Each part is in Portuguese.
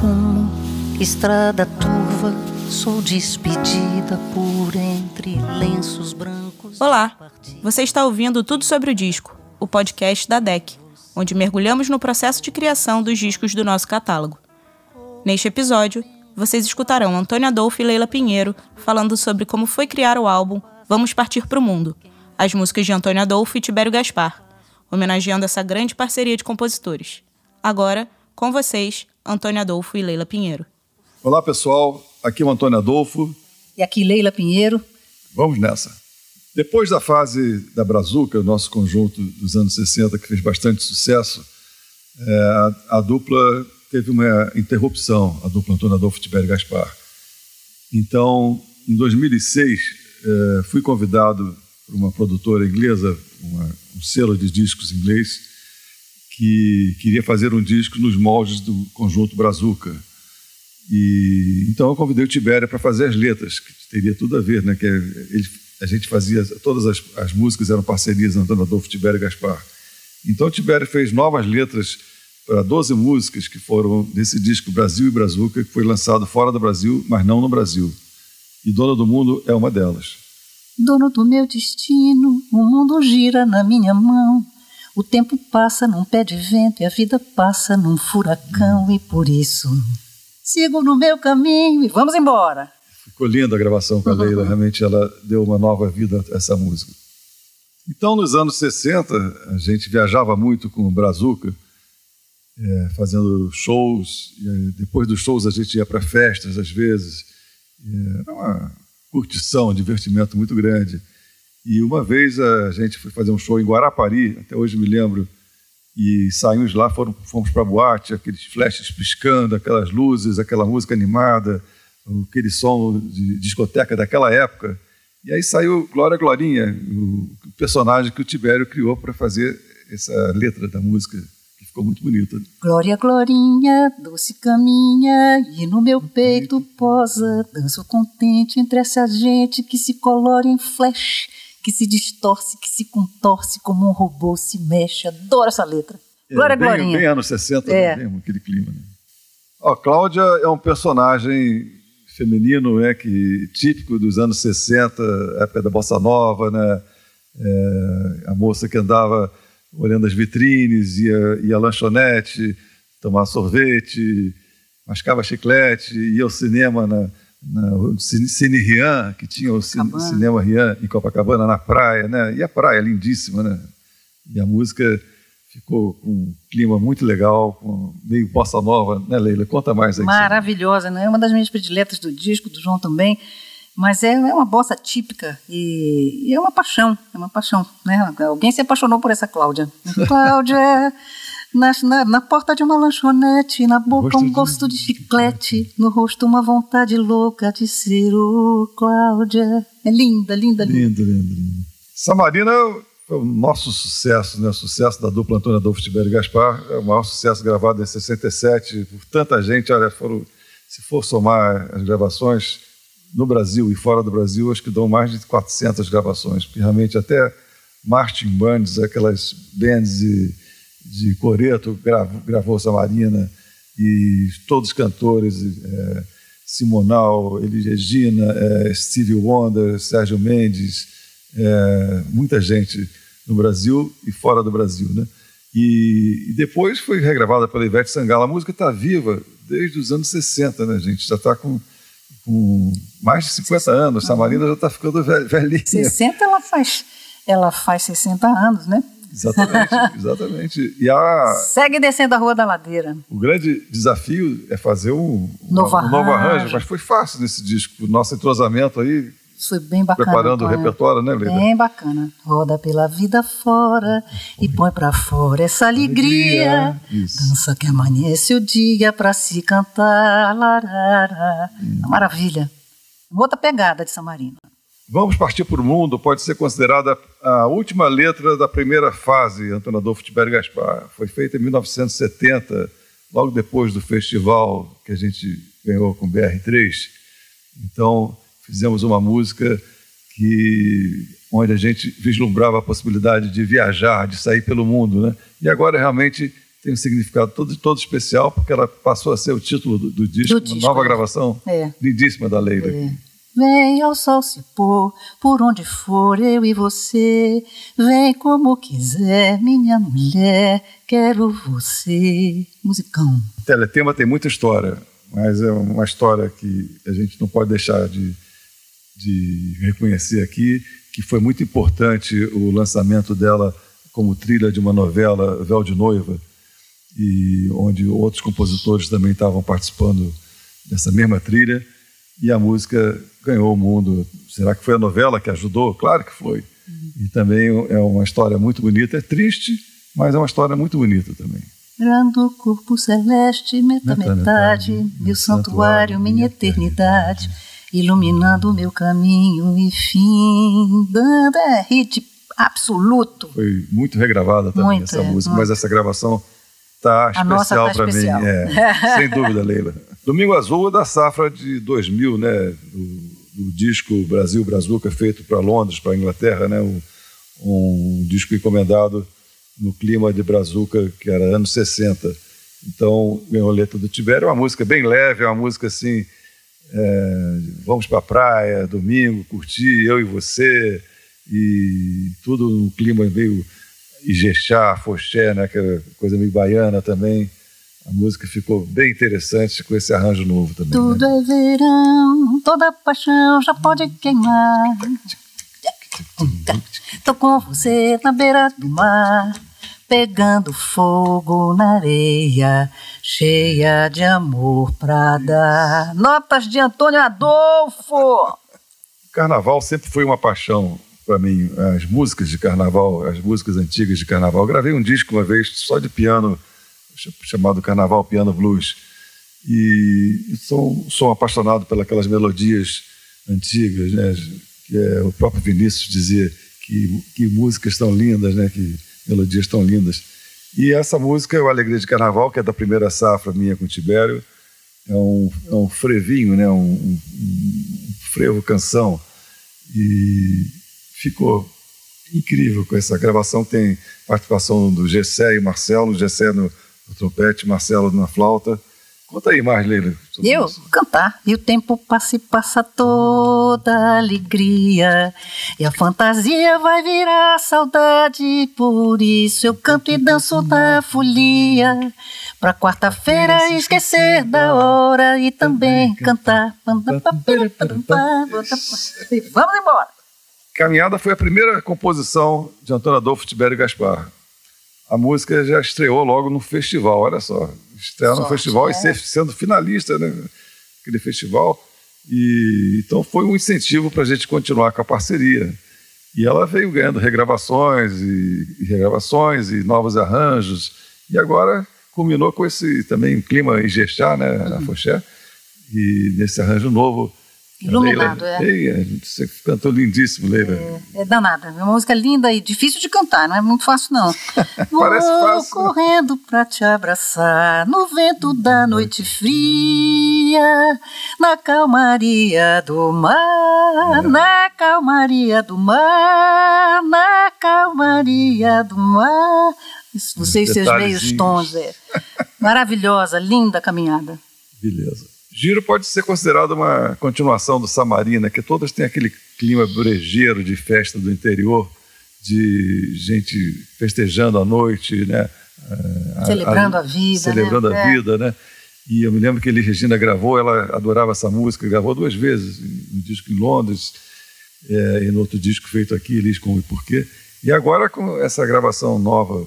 rumo, estrada turva, sou despedida por entre lenços brancos. Olá, você está ouvindo Tudo sobre o Disco, o podcast da DEC, onde mergulhamos no processo de criação dos discos do nosso catálogo. Neste episódio, vocês escutarão Antônio Adolfo e Leila Pinheiro falando sobre como foi criar o álbum Vamos Partir para o Mundo, as músicas de Antônio Adolfo e Tibério Gaspar, homenageando essa grande parceria de compositores. Agora, com vocês, Antônio Adolfo e Leila Pinheiro. Olá, pessoal. Aqui é o Antônio Adolfo. E aqui Leila Pinheiro. Vamos nessa. Depois da fase da Brazuca, o nosso conjunto dos anos 60, que fez bastante sucesso, é, a, a, dupla teve uma interrupção, a dupla Antônio Adolfo e Tibério Gaspar. Então, em 2006, é, fui convidado por uma produtora inglesa, uma, um selo de discos inglês, que queria fazer um disco nos moldes do conjunto Brazuca. E então eu convidei o Tibério para fazer as letras, que teria tudo a ver, né? Que ele, a gente fazia todas as, as músicas eram parcerias Antônio Adolfo, Tibério e Gaspar. Então o Tibério fez novas letras para 12 músicas que foram desse disco Brasil e Brazuca, que foi lançado fora do Brasil, mas não no Brasil. E Dona do Mundo é uma delas. Dono do meu destino, o mundo gira na minha mão. O tempo passa num pé de vento e a vida passa num furacão, e por isso sigo no meu caminho e vamos embora. Ficou linda a gravação com a Leila, realmente ela deu uma nova vida a essa música. Então, nos anos 60, a gente viajava muito com o Brazuca, é, fazendo shows, depois dos shows a gente ia para festas às vezes. Era uma curtição, um divertimento muito grande. E uma vez a gente foi fazer um show em Guarapari, até hoje me lembro, e saímos lá, foram, fomos para a boate, aqueles flashes piscando, aquelas luzes, aquela música animada, aquele som de discoteca daquela época. E aí saiu Glória Glorinha, o personagem que o Tibério criou para fazer essa letra da música, que ficou muito bonita. Glória, Glorinha, doce caminha, e no meu peito posa, danço contente entre essa gente que se colore em flash que se distorce, que se contorce como um robô, se mexe. Adoro essa letra. É, Glória, bem, Glorinha. Bem anos 60, é. né? mesmo, aquele clima. Né? Ó, Cláudia é um personagem feminino né, que, típico dos anos 60, época da Bossa Nova, né? É, a moça que andava olhando as vitrines, ia, ia à lanchonete, tomar sorvete, mascava chiclete, ia ao cinema na, no Cine Rian, que tinha o cine, cinema Rian em Copacabana, na praia, né? E a praia lindíssima, né? E a música ficou com um clima muito legal, com meio bossa nova, né, Leila? Conta mais aí. Maravilhosa, né? É uma das minhas prediletas do disco, do João também. Mas é, é uma bossa típica e, e é uma paixão, é uma paixão, né? Alguém se apaixonou por essa Cláudia. Cláudia na, na, na, porta de uma lanchonete, na boca um gosto de, de chiclete, no rosto uma vontade louca de ser o Cláudia. É linda, linda, linda. Lindo, lindo, lindo. Samarina é o nosso sucesso, né? O sucesso da dupla Antônio Adolfo Tibério Gaspar. É o maior sucesso gravado em 67 por tanta gente. Olha, foram, se for somar as gravações no Brasil e fora do Brasil, acho que dão mais de 400 gravações, porque realmente até Martin Bands, aquelas bands e de Coreto gravou, gravou Samarina e todos os cantores, é, Simonal, Elis Regina, é, Stevie Wonder, Sérgio Mendes, é, muita gente no Brasil e fora do Brasil, né? E, e depois foi regravada pela Ivete Sangalo. A música está viva desde os anos 60, né, gente? Já está com, com mais de 50 anos. Samarina já está ficando velhinha. 60 ela faz, ela faz 60 anos, né? Exatamente, exatamente. E a, Segue descendo a Rua da Ladeira. O grande desafio é fazer um novo, um, arranjo. novo arranjo, mas foi fácil nesse disco. O nosso entrosamento aí. Foi bem bacana. Preparando o repertório, né, Leila? Bem bacana. Roda pela vida fora e põe para fora essa alegria. alegria. Dança que amanhece o dia para se cantar. Larara. Hum. Maravilha. Outra pegada de Samarina. Vamos Partir para o Mundo pode ser considerada a última letra da primeira fase, Antônio Adolfo Tibério Gaspar. Foi feita em 1970, logo depois do festival que a gente ganhou com o BR3. Então, fizemos uma música que onde a gente vislumbrava a possibilidade de viajar, de sair pelo mundo, né? E agora realmente tem um significado todo, todo especial, porque ela passou a ser o título do, do disco, Do uma disco, nova é. gravação É. lindíssima da Leila. Vem ao sol se pôr, por onde for eu e você. Vem como quiser, minha mulher, quero você. Musicão. Teletema tem muita história, mas é uma história que a gente não pode deixar de, de reconhecer aqui, que foi muito importante o lançamento dela como trilha de uma novela, Véu de Noiva, e onde outros compositores também estavam participando dessa mesma trilha, e a música ganhou o mundo. Será que foi a novela que ajudou? Claro que foi. E também é uma história muito bonita, é triste, mas é uma história muito bonita também. Grande corpo celeste, meta Meta metade, metade, meu santuário, minha eternidade, iluminando o meu caminho e fim. Dando é hit absoluto. Foi muito regravada também Muito, essa é, música, muito. mas essa gravação tá nossa especial tá para mim. É, sem dúvida, Leila. Domingo Azul é da safra de 2000, né? Do, do disco Brasil Brazuca, feito para Londres, para Inglaterra, né? Um, um disco encomendado no clima de Brazuca, que era anos 60. Então, ganhou letra do Tibério, é uma música bem leve, é uma música assim, é, vamos para a praia, domingo, curtir, eu e você, e tudo num clima meio Ijexá, Foché, né, aquela coisa meio baiana também. A música ficou bem interessante com esse arranjo novo também. Tudo né? é verão, toda paixão já pode queimar. Tô com você na beira do mar, pegando fogo na areia, cheia de amor pra dar. Notas de Antônio Adolfo! Carnaval sempre foi uma paixão para mim. As músicas de carnaval, as músicas antigas de carnaval. Eu gravei um disco uma vez só de piano, chamado Carnaval Piano Blues. E sou, sou apaixonado pelas melodias antigas, né? Que é, o próprio Vinícius dizia que, que músicas tão lindas, né? Que melodias tão lindas. E essa música é o Alegria de Carnaval, que é da primeira safra minha com o Tibério. É um, é um frevinho, né? um, um, um frevo canção. E ficou incrível com essa gravação. Tem participação do Gessé e Marcelo, Gessé no, no trompete, Marcelo na flauta. Conta aí mais, Leila. Eu isso. cantar. E o tempo passa e passa toda alegria. E a fantasia vai virar saudade. Por isso eu canto e danço da folia. Pra quarta-feira esquecer da hora e também cantar. E vamos embora. Caminhada foi a primeira composição de Antônio Adolfo Tibério Gaspar. A música já estreou logo no festival, olha só. Estrear no festival é. e ser, sendo finalista, né? Aquele festival. E, então foi um incentivo para a gente continuar com a parceria. E ela veio ganhando regravações e, e regravações e novos arranjos. E agora culminou com esse também clima Ijexá, né? Uhum. A Foché. E nesse arranjo novo. Iluminado, Leila, é. Ei, você cantou lindíssimo, Leila. É danada. É uma música linda e difícil de cantar, não é muito fácil, não. Vou Parece fácil. correndo pra te abraçar no vento da noite fria, na calmaria do mar, na calmaria do mar, na calmaria do mar. Isso, Você e seus meios tons, é. Maravilhosa, linda caminhada. Beleza. Giro pode ser considerado uma continuação do Samarina, que todas têm aquele clima brejeiro de festa do interior, de gente festejando a noite, né? Eh, Celebrando a vida, Celebrando né? a É. vida, né? E eu me lembro que ele, Regina gravou, ela adorava essa música, gravou duas vezes, um disco em Londres eh, e no outro disco feito aqui, Elis Como e Porquê. E agora com essa gravação nova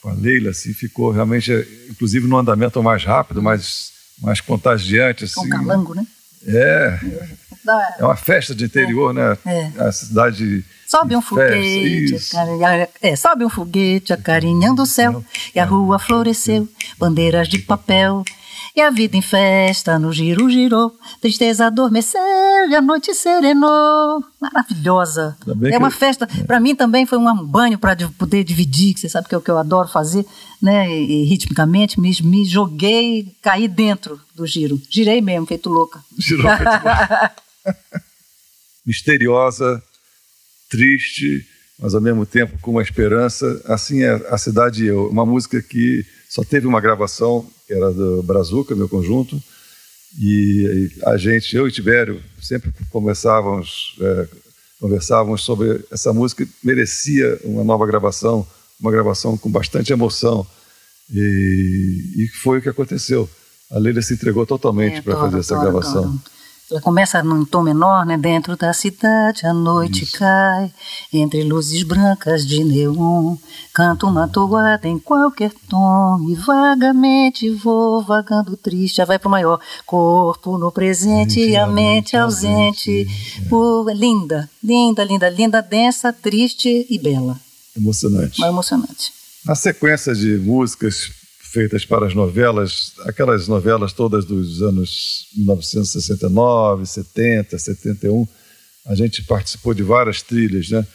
com a Leila, assim, ficou realmente, inclusive, num andamento mais rápido, mais, mais contagiante. Com Assim, calango, né? É, Dá- é uma festa de interior, né? É. A cidade. Sobe um foguete, acarinha- é, sobe um foguete acarinhando o céu, e a rua floresceu, bandeiras de papel, e a vida em festa no giro girou, tristeza adormeceu e a noite serenou. Maravilhosa. É uma eu- festa, para mim também foi um banho para poder dividir, que você sabe que é o que eu adoro fazer, né? E, e ritmicamente, me, me joguei, caí dentro do giro. Girei mesmo, feito louca. Girou feito louco. Misteriosa, triste, mas ao mesmo tempo com uma esperança. Assim é a cidade e eu. Uma música que só teve uma gravação, que era do Brazuca, meu conjunto, e a gente, eu e Tibério, sempre conversávamos, é, conversávamos sobre essa música merecia uma nova gravação, uma gravação com bastante emoção. E, e foi o que aconteceu. A Leila se entregou totalmente é, para fazer essa gravação. Começa num tom menor, né? Dentro da cidade a noite Isso. cai, entre luzes brancas de neon. Canto uma toada em qualquer tom e vagamente vou vagando triste. Já vai pro maior. Corpo no presente e a mente ausente. É. linda, linda, linda, linda, densa, triste e bela. Emocionante. Mas emocionante. Na sequência de músicas feitas para as novelas, aquelas novelas todas dos anos 1969, 70, 71. A gente participou de várias trilhas, né?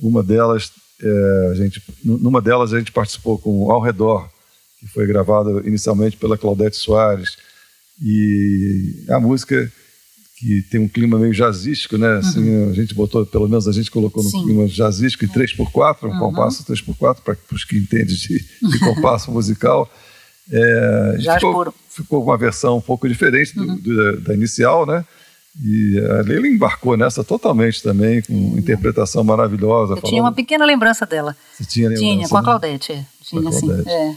Uma delas, é, a gente, numa delas a gente participou com Ao Redor, que foi gravada inicialmente pela Claudete Soares, e a música que tem um clima meio jazzístico, né? Assim, uhum. a gente botou, pelo menos a gente colocou no Sim. clima jazzístico em 3x4, um uhum. compasso 3x4, para os que entendem de, de compasso musical. É, ficou, ficou uma versão um pouco diferente do, uhum. do, da inicial, né? E a Leila embarcou nessa totalmente também, com uma interpretação maravilhosa. Eu falando... tinha uma pequena lembrança dela. Você tinha lembrança? Tinha, com a né? Claudete. É. Tinha, sim. É.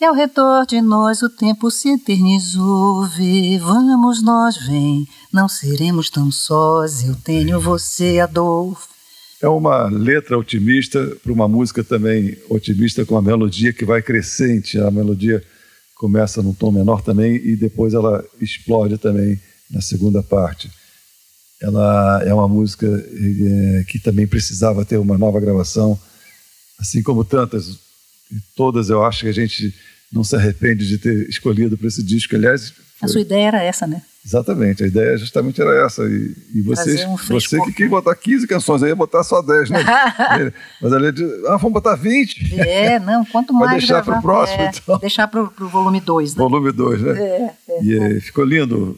E ao redor de nós o tempo se eternizou. Vê, vamos nós, vem, não seremos tão sós. Eu tenho você, Adolfo. É uma letra otimista para uma música também otimista com a melodia que vai crescente. A melodia começa num tom menor também e depois ela explode também na segunda parte. Ela é uma música é, que também precisava ter uma nova gravação, assim como tantas. Todas eu acho que a gente não se arrepende de ter escolhido para esse disco. Aliás, a sua ideia era essa, né? Exatamente, a ideia justamente era essa. E, e vocês, um você que queria botar 15 canções, aí ia botar só 10, né? Mas ali, ah, vamos botar 20. É, não, quanto mais. Vai deixar para o próximo, é, então. Deixar para o volume 2, né? Volume 2, né? É, é, e é. ficou lindo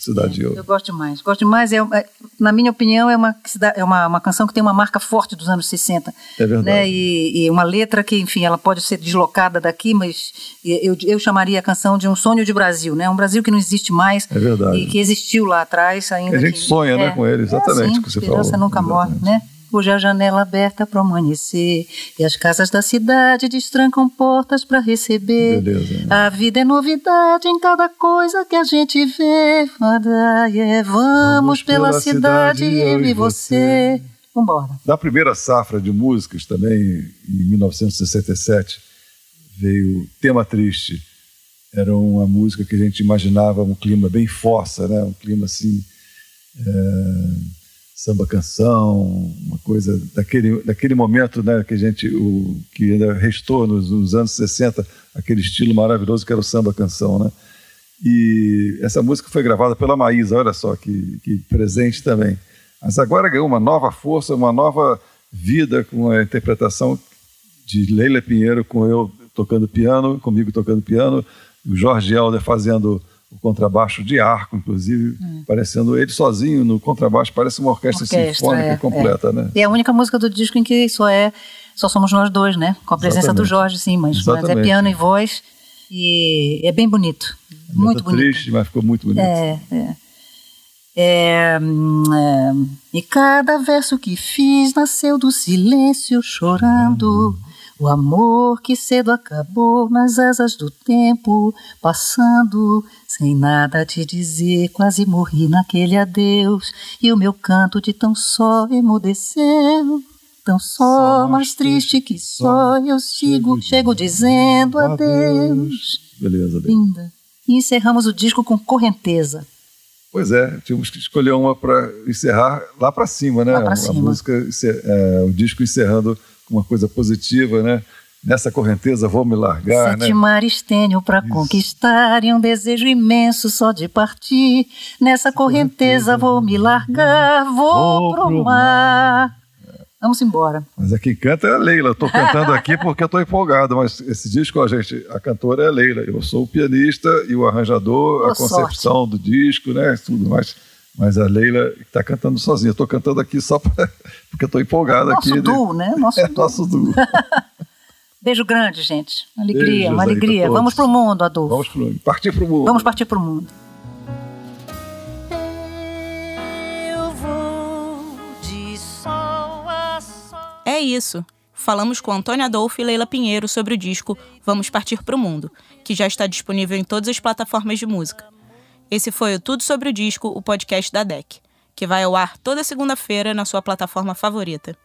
Cidade é, Eu gosto demais. Gosto demais. É, é, na minha opinião, é, uma, é uma, uma canção que tem uma marca forte dos anos 60. É verdade. Né? E, e uma letra que, enfim, ela pode ser deslocada daqui, mas eu, eu chamaria a canção de um sonho de Brasil, né? Um Brasil que não existe mais. É verdade. E que existiu lá atrás ainda. A gente que, sonha, né, é, com ele, exatamente. É assim, que você esperança falou. nunca morre, né? Hoje a janela aberta para amanhecer e as casas da cidade destrancam portas para receber. Beleza, né? A vida é novidade em cada coisa que a gente vê. Vamos, vamos pela, pela cidade, cidade, eu e você. Vambora. Da primeira safra de músicas também, em 1967, veio Tema Triste. Era uma música que a gente imaginava um clima bem força, né? um clima assim. É samba canção, uma coisa daquele, daquele momento né, que a gente, o, que ainda restou nos, nos, anos 60, aquele estilo maravilhoso que era o samba canção, né? E essa música foi gravada pela Maísa, olha só que, que presente também. Mas agora ganhou uma nova força, uma nova vida com a interpretação de Leila Pinheiro, com eu tocando piano, comigo tocando piano, o Jorge Helder fazendo o contrabaixo de arco, inclusive, hum. parecendo ele sozinho no contrabaixo, parece uma orquestra, orquestra sinfônica é, completa, é. né? E é a única música do disco em que só é só somos nós dois, né? Com a presença Exatamente. do Jorge, sim, mas, mas, é piano e voz e é bem bonito, é muito bonito. triste, mas ficou muito bonito. É, é. É, é, e cada verso que fiz nasceu do silêncio chorando. Hum. O amor que cedo acabou nas asas do tempo, passando, sem nada te dizer, quase morri naquele adeus, e o meu canto de tão só emudeceu. Tão só, mais triste que só, eu sigo, chego dizendo adeus. Beleza, beleza. Linda. E encerramos o disco com correnteza. Pois é, tínhamos que escolher uma para encerrar lá para cima, né? Lá pra cima. A música, é, o disco encerrando uma coisa positiva, né? Nessa correnteza vou me largar, Sete né? mares tenho para conquistar e um desejo imenso só de partir. Nessa correnteza, correnteza vou me largar, vou, vou pro mar. Vamos embora. Mas quem canta é a Leila. Estou cantando aqui porque estou empolgado, mas esse disco, a gente, a cantora é a Leila. Eu sou o pianista e o arranjador, Boa a concepção sorte. do disco, né? Tudo mais. Mas a Leila está cantando sozinha. Estou cantando aqui só pra, porque estou empolgado nosso aqui. Duo, né? Nosso é duo. nosso duo. Beijo grande, gente. Uma alegria, Beijos uma alegria. Vamos pro mundo, Adolfo. Vamos pro, partir pro mundo. Vamos partir pro mundo. É isso. Falamos com Antônia Adolfo e Leila Pinheiro sobre o disco Vamos Partir para o Mundo, que já está disponível em todas as plataformas de música. Esse foi o Tudo sobre o Disco, o podcast da DEC, que vai ao ar toda segunda-feira na sua plataforma favorita.